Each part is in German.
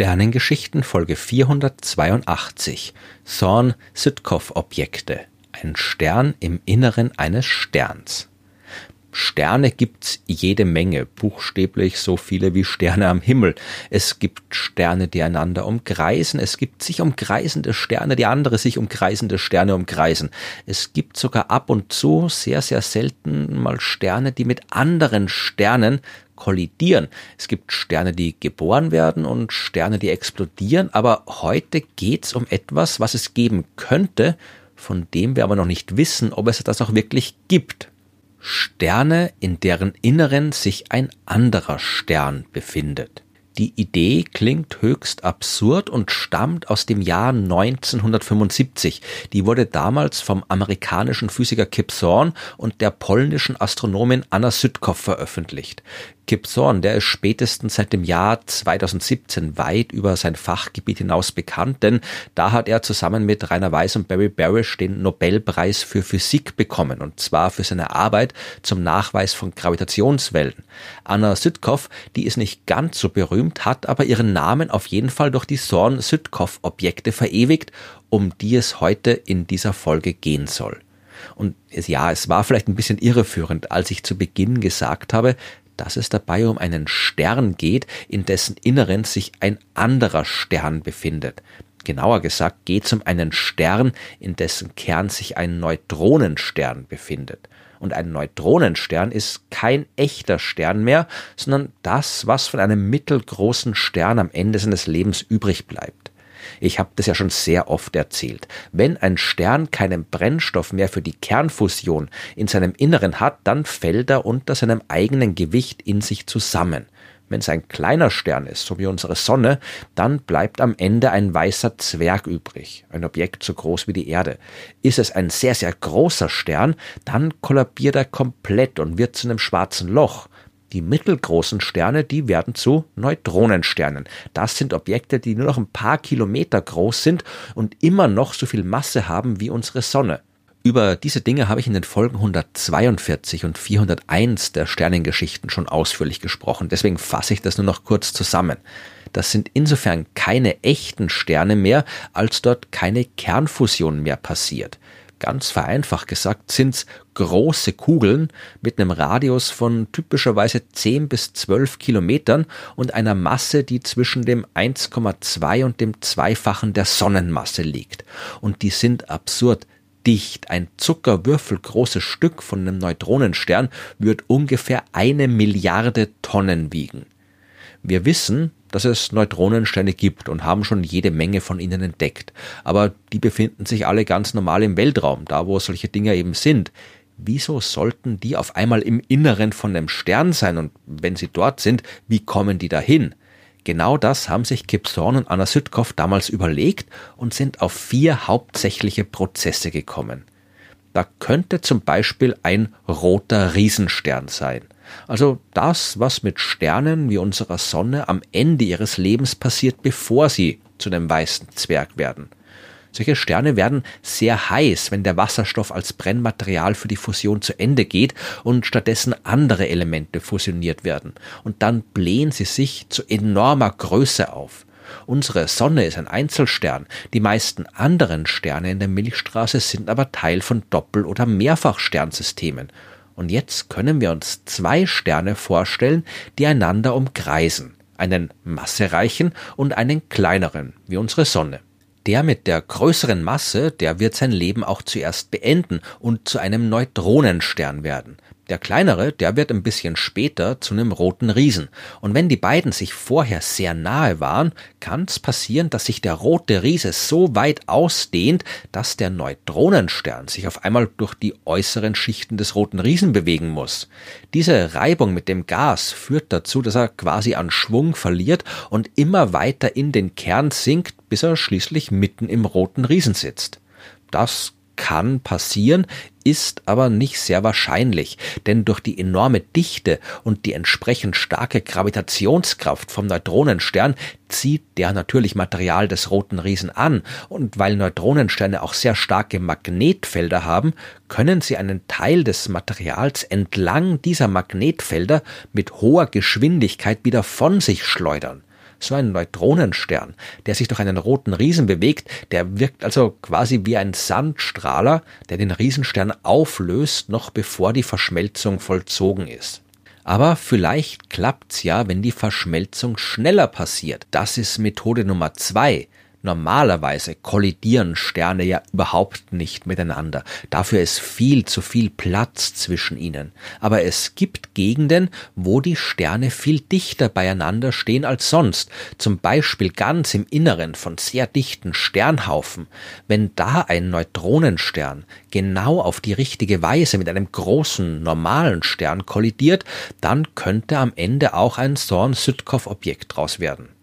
Sternengeschichten Folge 482 Thorne-Sitkoff-Objekte. Ein Stern im Inneren eines Sterns. Sterne gibt's jede Menge, buchstäblich so viele wie Sterne am Himmel. Es gibt Sterne, die einander umkreisen, es gibt sich umkreisende Sterne, die andere sich umkreisende Sterne umkreisen. Es gibt sogar ab und zu, sehr, sehr selten mal Sterne, die mit anderen Sternen kollidieren. Es gibt Sterne, die geboren werden und Sterne, die explodieren, aber heute geht's um etwas, was es geben könnte, von dem wir aber noch nicht wissen, ob es das auch wirklich gibt. Sterne, in deren Inneren sich ein anderer Stern befindet. Die Idee klingt höchst absurd und stammt aus dem Jahr 1975. Die wurde damals vom amerikanischen Physiker Kip Thorne und der polnischen Astronomin Anna Südkow veröffentlicht. Kip Thorne, der ist spätestens seit dem Jahr 2017 weit über sein Fachgebiet hinaus bekannt, denn da hat er zusammen mit Rainer Weiss und Barry Barish den Nobelpreis für Physik bekommen, und zwar für seine Arbeit zum Nachweis von Gravitationswellen. Anna Südkow, die ist nicht ganz so berühmt, hat aber ihren Namen auf jeden Fall durch die Thorne-Südkow-Objekte verewigt, um die es heute in dieser Folge gehen soll. Und ja, es war vielleicht ein bisschen irreführend, als ich zu Beginn gesagt habe, dass es dabei um einen Stern geht, in dessen Inneren sich ein anderer Stern befindet. Genauer gesagt geht es um einen Stern, in dessen Kern sich ein Neutronenstern befindet. Und ein Neutronenstern ist kein echter Stern mehr, sondern das, was von einem mittelgroßen Stern am Ende seines Lebens übrig bleibt. Ich habe das ja schon sehr oft erzählt. Wenn ein Stern keinen Brennstoff mehr für die Kernfusion in seinem Inneren hat, dann fällt er unter seinem eigenen Gewicht in sich zusammen. Wenn es ein kleiner Stern ist, so wie unsere Sonne, dann bleibt am Ende ein weißer Zwerg übrig, ein Objekt so groß wie die Erde. Ist es ein sehr, sehr großer Stern, dann kollabiert er komplett und wird zu einem schwarzen Loch. Die mittelgroßen Sterne, die werden zu Neutronensternen. Das sind Objekte, die nur noch ein paar Kilometer groß sind und immer noch so viel Masse haben wie unsere Sonne. Über diese Dinge habe ich in den Folgen 142 und 401 der Sternengeschichten schon ausführlich gesprochen. Deswegen fasse ich das nur noch kurz zusammen. Das sind insofern keine echten Sterne mehr, als dort keine Kernfusion mehr passiert. Ganz vereinfacht gesagt sind's große Kugeln mit einem Radius von typischerweise 10 bis 12 Kilometern und einer Masse, die zwischen dem 1,2 und dem Zweifachen der Sonnenmasse liegt. Und die sind absurd dicht. Ein zuckerwürfelgroßes Stück von einem Neutronenstern wird ungefähr eine Milliarde Tonnen wiegen. Wir wissen, dass es Neutronensterne gibt und haben schon jede Menge von ihnen entdeckt. Aber die befinden sich alle ganz normal im Weltraum, da wo solche Dinge eben sind. Wieso sollten die auf einmal im Inneren von einem Stern sein und wenn sie dort sind, wie kommen die dahin? Genau das haben sich Kip Thorne und Anna Südkow damals überlegt und sind auf vier hauptsächliche Prozesse gekommen. Da könnte zum Beispiel ein roter Riesenstern sein – also das, was mit Sternen wie unserer Sonne am Ende ihres Lebens passiert, bevor sie zu einem weißen Zwerg werden. Solche Sterne werden sehr heiß, wenn der Wasserstoff als Brennmaterial für die Fusion zu Ende geht und stattdessen andere Elemente fusioniert werden. Und dann blähen sie sich zu enormer Größe auf. Unsere Sonne ist ein Einzelstern, die meisten anderen Sterne in der Milchstraße sind aber Teil von Doppel- oder Mehrfachsternsystemen und jetzt können wir uns zwei Sterne vorstellen, die einander umkreisen. Einen massereichen und einen kleineren, wie unsere Sonne. Der mit der größeren Masse, der wird sein Leben auch zuerst beenden und zu einem Neutronenstern werden. Der kleinere, der wird ein bisschen später zu einem roten Riesen. Und wenn die beiden sich vorher sehr nahe waren, kann es passieren, dass sich der rote Riese so weit ausdehnt, dass der Neutronenstern sich auf einmal durch die äußeren Schichten des roten Riesen bewegen muss. Diese Reibung mit dem Gas führt dazu, dass er quasi an Schwung verliert und immer weiter in den Kern sinkt, bis er schließlich mitten im roten Riesen sitzt. Das kann passieren, ist aber nicht sehr wahrscheinlich, denn durch die enorme Dichte und die entsprechend starke Gravitationskraft vom Neutronenstern zieht der natürlich Material des roten Riesen an, und weil Neutronensterne auch sehr starke Magnetfelder haben, können sie einen Teil des Materials entlang dieser Magnetfelder mit hoher Geschwindigkeit wieder von sich schleudern. So ein Neutronenstern, der sich durch einen roten Riesen bewegt, der wirkt also quasi wie ein Sandstrahler, der den Riesenstern auflöst, noch bevor die Verschmelzung vollzogen ist. Aber vielleicht klappt's ja, wenn die Verschmelzung schneller passiert. Das ist Methode Nummer zwei. Normalerweise kollidieren Sterne ja überhaupt nicht miteinander. Dafür ist viel zu viel Platz zwischen ihnen. Aber es gibt Gegenden, wo die Sterne viel dichter beieinander stehen als sonst. Zum Beispiel ganz im Inneren von sehr dichten Sternhaufen. Wenn da ein Neutronenstern genau auf die richtige Weise mit einem großen normalen Stern kollidiert, dann könnte am Ende auch ein Thorne-Südkow-Objekt draus werden.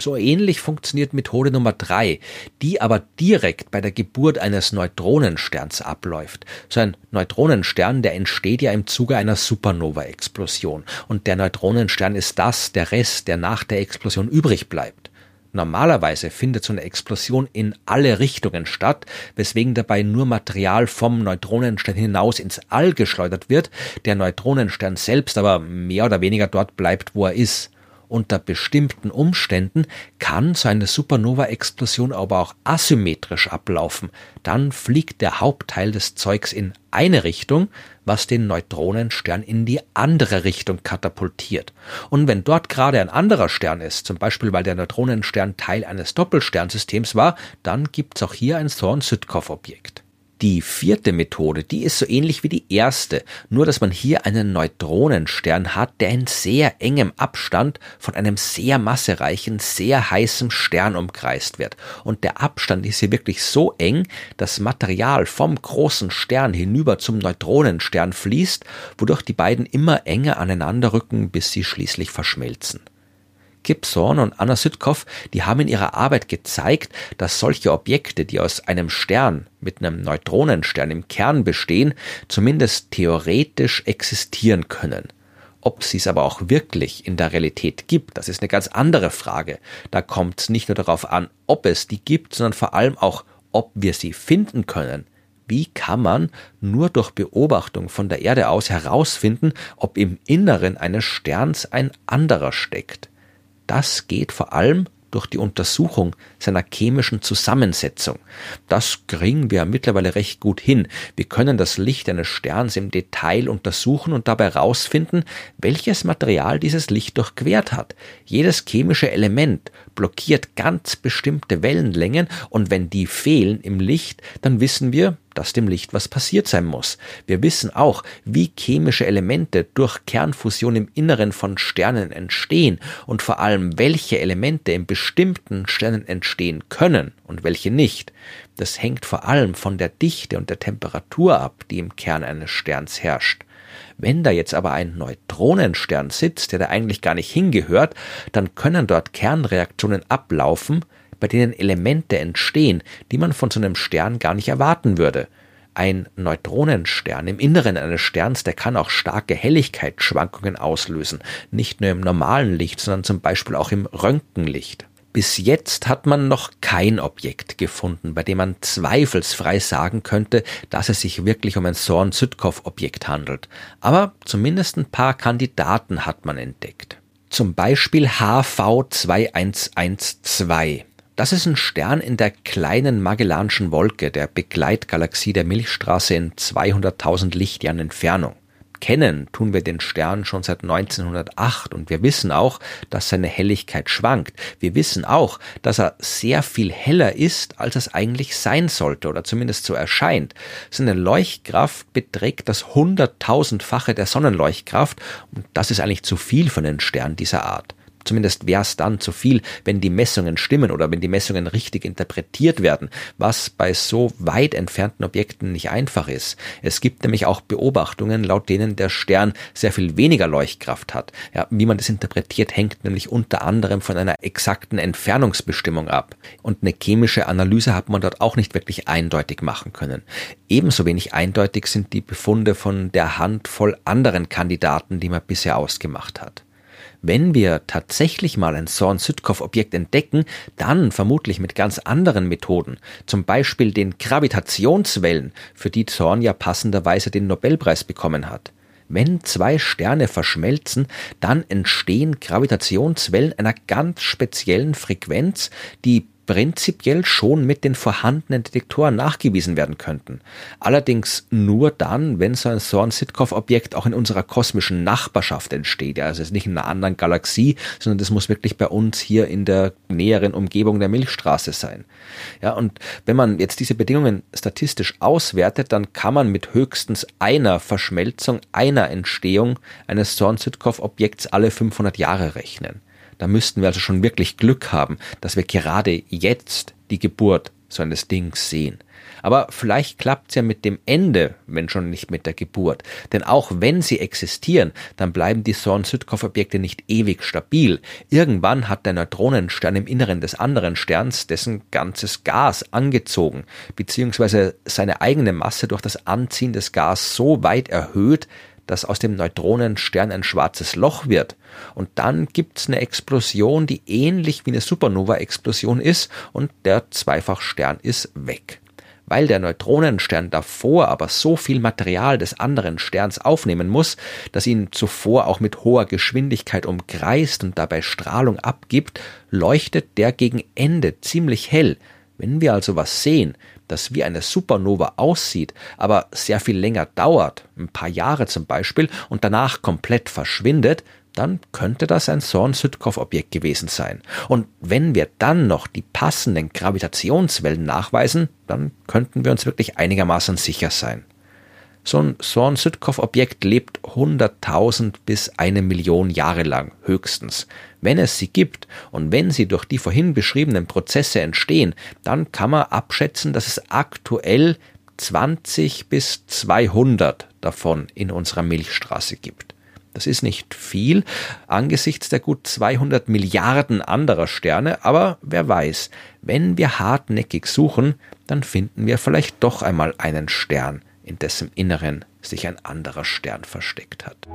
So ähnlich funktioniert Methode Nummer drei, die aber direkt bei der Geburt eines Neutronensterns abläuft. So ein Neutronenstern, der entsteht ja im Zuge einer Supernova-Explosion. Und der Neutronenstern ist das, der Rest, der nach der Explosion übrig bleibt. Normalerweise findet so eine Explosion in alle Richtungen statt, weswegen dabei nur Material vom Neutronenstern hinaus ins All geschleudert wird, der Neutronenstern selbst aber mehr oder weniger dort bleibt, wo er ist. Unter bestimmten Umständen kann so eine Supernova-Explosion aber auch asymmetrisch ablaufen. Dann fliegt der Hauptteil des Zeugs in eine Richtung, was den Neutronenstern in die andere Richtung katapultiert. Und wenn dort gerade ein anderer Stern ist, zum Beispiel weil der Neutronenstern Teil eines Doppelsternsystems war, dann gibt's auch hier ein Thorne-Südkow-Objekt. Die vierte Methode, die ist so ähnlich wie die erste, nur dass man hier einen Neutronenstern hat, der in sehr engem Abstand von einem sehr massereichen, sehr heißen Stern umkreist wird. Und der Abstand ist hier wirklich so eng, dass Material vom großen Stern hinüber zum Neutronenstern fließt, wodurch die beiden immer enger aneinander rücken, bis sie schließlich verschmelzen. Thorne und Anna Südkow, die haben in ihrer Arbeit gezeigt, dass solche Objekte, die aus einem Stern mit einem Neutronenstern im Kern bestehen, zumindest theoretisch existieren können. Ob sie es aber auch wirklich in der Realität gibt, das ist eine ganz andere Frage. Da kommt es nicht nur darauf an, ob es die gibt, sondern vor allem auch, ob wir sie finden können. Wie kann man nur durch Beobachtung von der Erde aus herausfinden, ob im Inneren eines Sterns ein anderer steckt? Das geht vor allem durch die Untersuchung seiner chemischen Zusammensetzung. Das kriegen wir mittlerweile recht gut hin. Wir können das Licht eines Sterns im Detail untersuchen und dabei herausfinden, welches Material dieses Licht durchquert hat. Jedes chemische Element blockiert ganz bestimmte Wellenlängen und wenn die fehlen im Licht, dann wissen wir, dass dem Licht was passiert sein muss. Wir wissen auch, wie chemische Elemente durch Kernfusion im Inneren von Sternen entstehen und vor allem, welche Elemente in bestimmten Sternen entstehen können und welche nicht. Das hängt vor allem von der Dichte und der Temperatur ab, die im Kern eines Sterns herrscht. Wenn da jetzt aber ein Neutronenstern sitzt, der da eigentlich gar nicht hingehört, dann können dort Kernreaktionen ablaufen, bei denen Elemente entstehen, die man von so einem Stern gar nicht erwarten würde. Ein Neutronenstern im Inneren eines Sterns, der kann auch starke Helligkeitsschwankungen auslösen, nicht nur im normalen Licht, sondern zum Beispiel auch im Röntgenlicht. Bis jetzt hat man noch kein Objekt gefunden, bei dem man zweifelsfrei sagen könnte, dass es sich wirklich um ein Zorn-Südkow-Objekt handelt. Aber zumindest ein paar Kandidaten hat man entdeckt. Zum Beispiel HV2112. Das ist ein Stern in der kleinen Magellanischen Wolke, der Begleitgalaxie der Milchstraße in 200.000 Lichtjahren Entfernung. Kennen tun wir den Stern schon seit 1908 und wir wissen auch, dass seine Helligkeit schwankt. Wir wissen auch, dass er sehr viel heller ist, als es eigentlich sein sollte oder zumindest so erscheint. Seine Leuchtkraft beträgt das hunderttausendfache der Sonnenleuchtkraft und das ist eigentlich zu viel für einen Stern dieser Art. Zumindest wäre es dann zu viel, wenn die Messungen stimmen oder wenn die Messungen richtig interpretiert werden, was bei so weit entfernten Objekten nicht einfach ist. Es gibt nämlich auch Beobachtungen, laut denen der Stern sehr viel weniger Leuchtkraft hat. Ja, wie man das interpretiert, hängt nämlich unter anderem von einer exakten Entfernungsbestimmung ab. Und eine chemische Analyse hat man dort auch nicht wirklich eindeutig machen können. Ebenso wenig eindeutig sind die Befunde von der Handvoll anderen Kandidaten, die man bisher ausgemacht hat. Wenn wir tatsächlich mal ein Zorn-Südkow-Objekt entdecken, dann vermutlich mit ganz anderen Methoden, zum Beispiel den Gravitationswellen, für die Zorn ja passenderweise den Nobelpreis bekommen hat. Wenn zwei Sterne verschmelzen, dann entstehen Gravitationswellen einer ganz speziellen Frequenz, die prinzipiell schon mit den vorhandenen Detektoren nachgewiesen werden könnten. Allerdings nur dann, wenn so ein Thorne-Sitkoff-Objekt auch in unserer kosmischen Nachbarschaft entsteht. Also es ist nicht in einer anderen Galaxie, sondern das muss wirklich bei uns hier in der näheren Umgebung der Milchstraße sein. Ja, und wenn man jetzt diese Bedingungen statistisch auswertet, dann kann man mit höchstens einer Verschmelzung, einer Entstehung eines Thorne-Sitkoff-Objekts alle 500 Jahre rechnen. Da müssten wir also schon wirklich Glück haben, dass wir gerade jetzt die Geburt so eines Dings sehen. Aber vielleicht klappt's ja mit dem Ende, wenn schon nicht mit der Geburt. Denn auch wenn sie existieren, dann bleiben die Thorne-Südkoff-Objekte nicht ewig stabil. Irgendwann hat der Neutronenstern im Inneren des anderen Sterns dessen ganzes Gas angezogen, beziehungsweise seine eigene Masse durch das Anziehen des Gas so weit erhöht, dass aus dem Neutronenstern ein schwarzes Loch wird. Und dann gibt's eine Explosion, die ähnlich wie eine Supernova-Explosion ist und der Zweifachstern ist weg. Weil der Neutronenstern davor aber so viel Material des anderen Sterns aufnehmen muss, dass ihn zuvor auch mit hoher Geschwindigkeit umkreist und dabei Strahlung abgibt, leuchtet der gegen Ende ziemlich hell. Wenn wir also was sehen, das wie eine Supernova aussieht, aber sehr viel länger dauert, ein paar Jahre zum Beispiel, und danach komplett verschwindet, dann könnte das ein Thorne-Südkoff-Objekt gewesen sein. Und wenn wir dann noch die passenden Gravitationswellen nachweisen, dann könnten wir uns wirklich einigermaßen sicher sein. So ein Thorne-Südkoff-Objekt lebt 100.000 bis eine Million Jahre lang höchstens. Wenn es sie gibt und wenn sie durch die vorhin beschriebenen Prozesse entstehen, dann kann man abschätzen, dass es aktuell 20 bis 200 davon in unserer Milchstraße gibt. Das ist nicht viel angesichts der gut 200 Milliarden anderer Sterne, aber wer weiß, wenn wir hartnäckig suchen, dann finden wir vielleicht doch einmal einen Stern, in dessen Inneren sich ein anderer Stern versteckt hat.